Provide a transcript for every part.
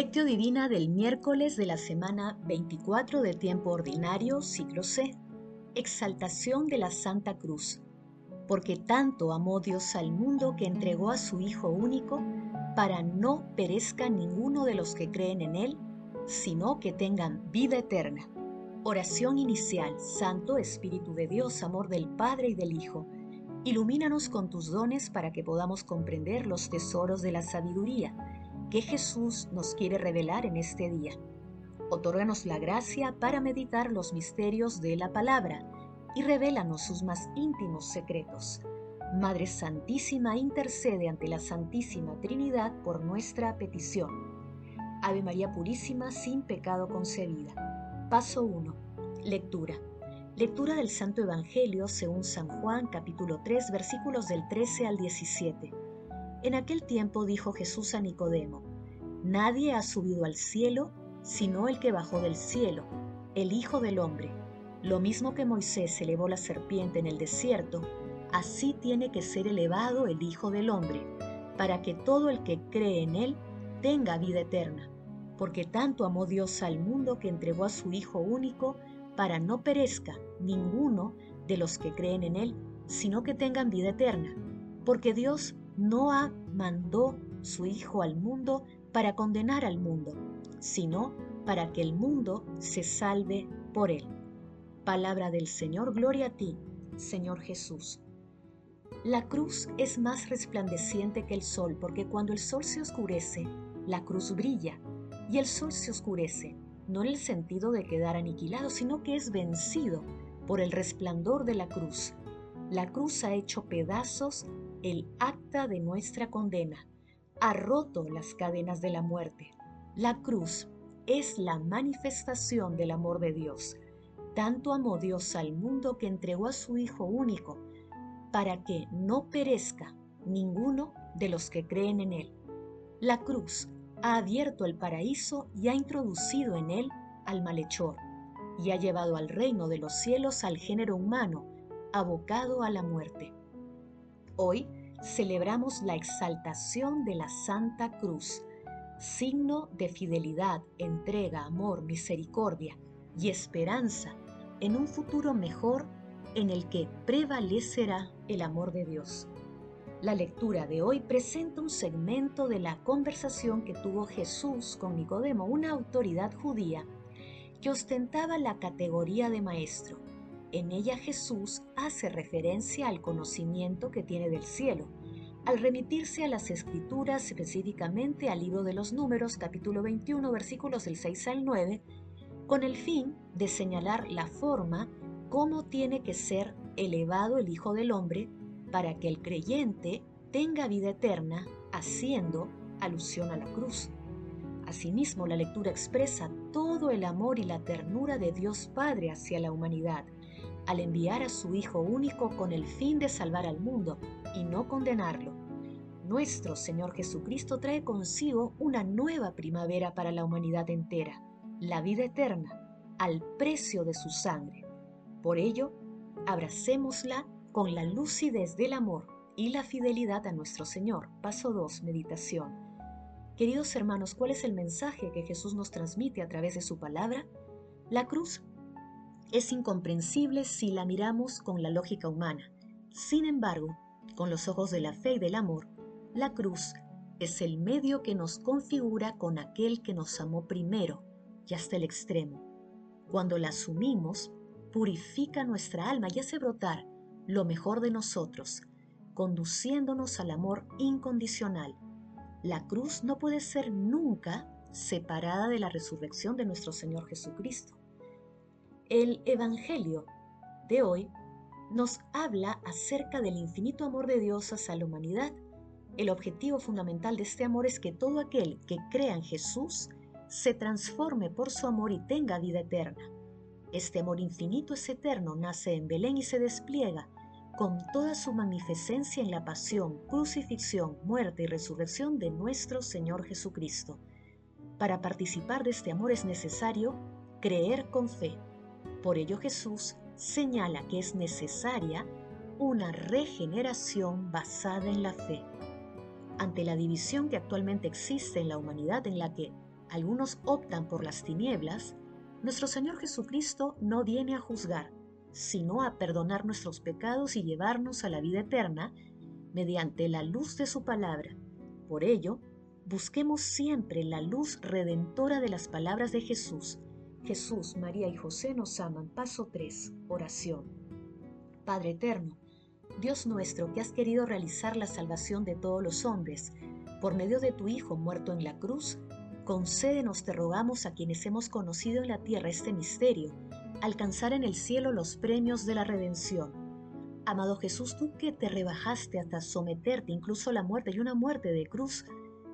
Lectio Divina del miércoles de la semana 24 de tiempo ordinario, ciclo C. Exaltación de la Santa Cruz. Porque tanto amó Dios al mundo que entregó a su Hijo único, para no perezca ninguno de los que creen en Él, sino que tengan vida eterna. Oración inicial, Santo Espíritu de Dios, amor del Padre y del Hijo. Ilumínanos con tus dones para que podamos comprender los tesoros de la sabiduría que Jesús nos quiere revelar en este día. Otórganos la gracia para meditar los misterios de la palabra y revélanos sus más íntimos secretos. Madre Santísima, intercede ante la Santísima Trinidad por nuestra petición. Ave María Purísima, sin pecado concebida. Paso 1. Lectura. Lectura del Santo Evangelio según San Juan capítulo 3 versículos del 13 al 17. En aquel tiempo dijo Jesús a Nicodemo, Nadie ha subido al cielo sino el que bajó del cielo, el Hijo del Hombre. Lo mismo que Moisés elevó la serpiente en el desierto, así tiene que ser elevado el Hijo del Hombre, para que todo el que cree en él tenga vida eterna. Porque tanto amó Dios al mundo que entregó a su Hijo único, para no perezca ninguno de los que creen en él, sino que tengan vida eterna. Porque Dios no ha mandó su Hijo al mundo para condenar al mundo, sino para que el mundo se salve por él. Palabra del Señor, gloria a ti, Señor Jesús. La cruz es más resplandeciente que el sol, porque cuando el sol se oscurece, la cruz brilla, y el sol se oscurece, no en el sentido de quedar aniquilado, sino que es vencido por el resplandor de la cruz. La cruz ha hecho pedazos el acta de nuestra condena, ha roto las cadenas de la muerte. La cruz es la manifestación del amor de Dios. Tanto amó Dios al mundo que entregó a su Hijo único, para que no perezca ninguno de los que creen en Él. La cruz ha abierto el paraíso y ha introducido en él al malhechor, y ha llevado al reino de los cielos al género humano, abocado a la muerte. Hoy celebramos la exaltación de la Santa Cruz, signo de fidelidad, entrega, amor, misericordia y esperanza en un futuro mejor en el que prevalecerá el amor de Dios. La lectura de hoy presenta un segmento de la conversación que tuvo Jesús con Nicodemo, una autoridad judía que ostentaba la categoría de maestro en ella Jesús hace referencia al conocimiento que tiene del cielo, al remitirse a las escrituras, específicamente al libro de los números, capítulo 21, versículos del 6 al 9, con el fin de señalar la forma cómo tiene que ser elevado el Hijo del Hombre para que el creyente tenga vida eterna, haciendo alusión a la cruz. Asimismo, la lectura expresa todo el amor y la ternura de Dios Padre hacia la humanidad, al enviar a su Hijo único con el fin de salvar al mundo y no condenarlo. Nuestro Señor Jesucristo trae consigo una nueva primavera para la humanidad entera, la vida eterna, al precio de su sangre. Por ello, abracémosla con la lucidez del amor y la fidelidad a nuestro Señor. Paso 2, meditación. Queridos hermanos, ¿cuál es el mensaje que Jesús nos transmite a través de su palabra? La cruz es incomprensible si la miramos con la lógica humana. Sin embargo, con los ojos de la fe y del amor, la cruz es el medio que nos configura con aquel que nos amó primero y hasta el extremo. Cuando la asumimos, purifica nuestra alma y hace brotar lo mejor de nosotros, conduciéndonos al amor incondicional. La cruz no puede ser nunca separada de la resurrección de nuestro Señor Jesucristo. El Evangelio de hoy nos habla acerca del infinito amor de Dios hacia la humanidad. El objetivo fundamental de este amor es que todo aquel que crea en Jesús se transforme por su amor y tenga vida eterna. Este amor infinito es eterno, nace en Belén y se despliega con toda su magnificencia en la pasión, crucifixión, muerte y resurrección de nuestro Señor Jesucristo. Para participar de este amor es necesario creer con fe. Por ello Jesús señala que es necesaria una regeneración basada en la fe. Ante la división que actualmente existe en la humanidad en la que algunos optan por las tinieblas, nuestro Señor Jesucristo no viene a juzgar, sino a perdonar nuestros pecados y llevarnos a la vida eterna mediante la luz de su palabra. Por ello, busquemos siempre la luz redentora de las palabras de Jesús. Jesús, María y José nos aman. Paso 3. Oración. Padre eterno, Dios nuestro que has querido realizar la salvación de todos los hombres, por medio de tu Hijo muerto en la cruz, concédenos, te rogamos, a quienes hemos conocido en la tierra este misterio, alcanzar en el cielo los premios de la redención. Amado Jesús, tú que te rebajaste hasta someterte incluso a la muerte y una muerte de cruz,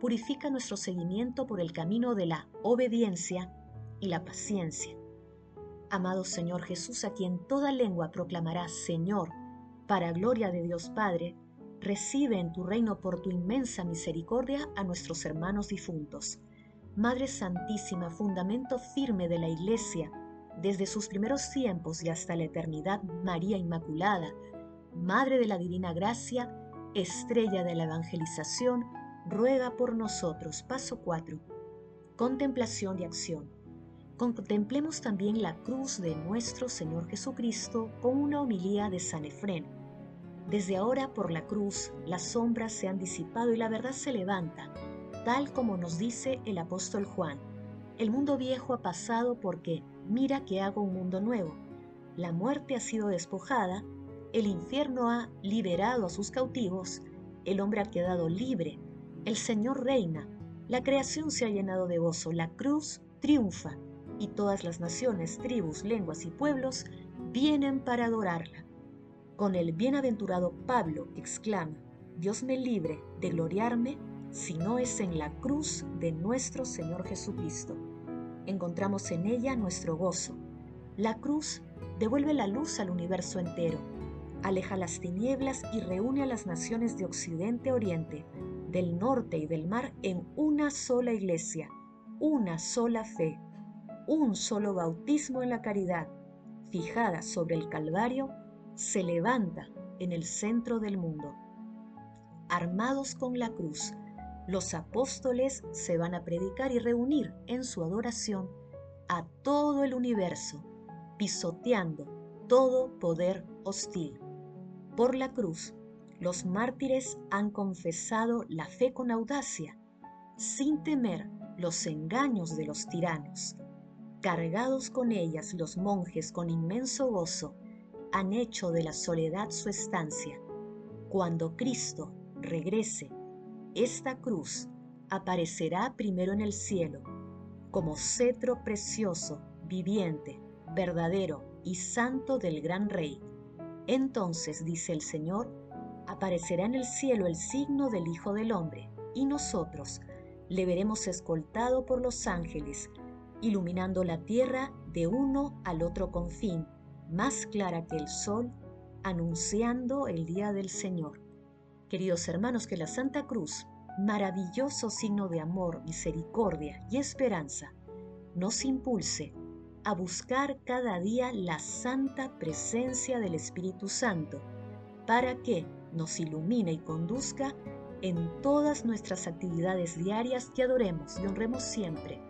purifica nuestro seguimiento por el camino de la obediencia y la paciencia. Amado Señor Jesús, a quien toda lengua proclamará Señor, para gloria de Dios Padre, recibe en tu reino por tu inmensa misericordia a nuestros hermanos difuntos. Madre Santísima, fundamento firme de la Iglesia, desde sus primeros tiempos y hasta la eternidad, María Inmaculada, Madre de la Divina Gracia, estrella de la evangelización, ruega por nosotros. Paso 4. Contemplación y acción. Contemplemos también la cruz de nuestro Señor Jesucristo con una homilía de San Efrén. Desde ahora por la cruz las sombras se han disipado y la verdad se levanta, tal como nos dice el apóstol Juan. El mundo viejo ha pasado porque mira que hago un mundo nuevo. La muerte ha sido despojada el infierno ha liberado a sus cautivos, el hombre ha quedado libre, el Señor reina, la creación se ha llenado de gozo, la cruz triunfa y todas las naciones, tribus, lenguas y pueblos vienen para adorarla. Con el bienaventurado Pablo exclama, Dios me libre de gloriarme si no es en la cruz de nuestro Señor Jesucristo. Encontramos en ella nuestro gozo. La cruz devuelve la luz al universo entero aleja las tinieblas y reúne a las naciones de Occidente Oriente, del norte y del mar en una sola iglesia, una sola fe, un solo bautismo en la caridad, fijada sobre el Calvario, se levanta en el centro del mundo. Armados con la cruz, los apóstoles se van a predicar y reunir en su adoración a todo el universo, pisoteando todo poder hostil. Por la cruz, los mártires han confesado la fe con audacia, sin temer los engaños de los tiranos. Cargados con ellas los monjes con inmenso gozo han hecho de la soledad su estancia. Cuando Cristo regrese, esta cruz aparecerá primero en el cielo, como cetro precioso, viviente, verdadero y santo del gran Rey entonces, dice el Señor, aparecerá en el cielo el signo del Hijo del Hombre, y nosotros le veremos escoltado por los ángeles, iluminando la tierra de uno al otro confín, más clara que el sol, anunciando el día del Señor. Queridos hermanos, que la Santa Cruz, maravilloso signo de amor, misericordia y esperanza, nos impulse a buscar cada día la santa presencia del Espíritu Santo para que nos ilumine y conduzca en todas nuestras actividades diarias que adoremos y honremos siempre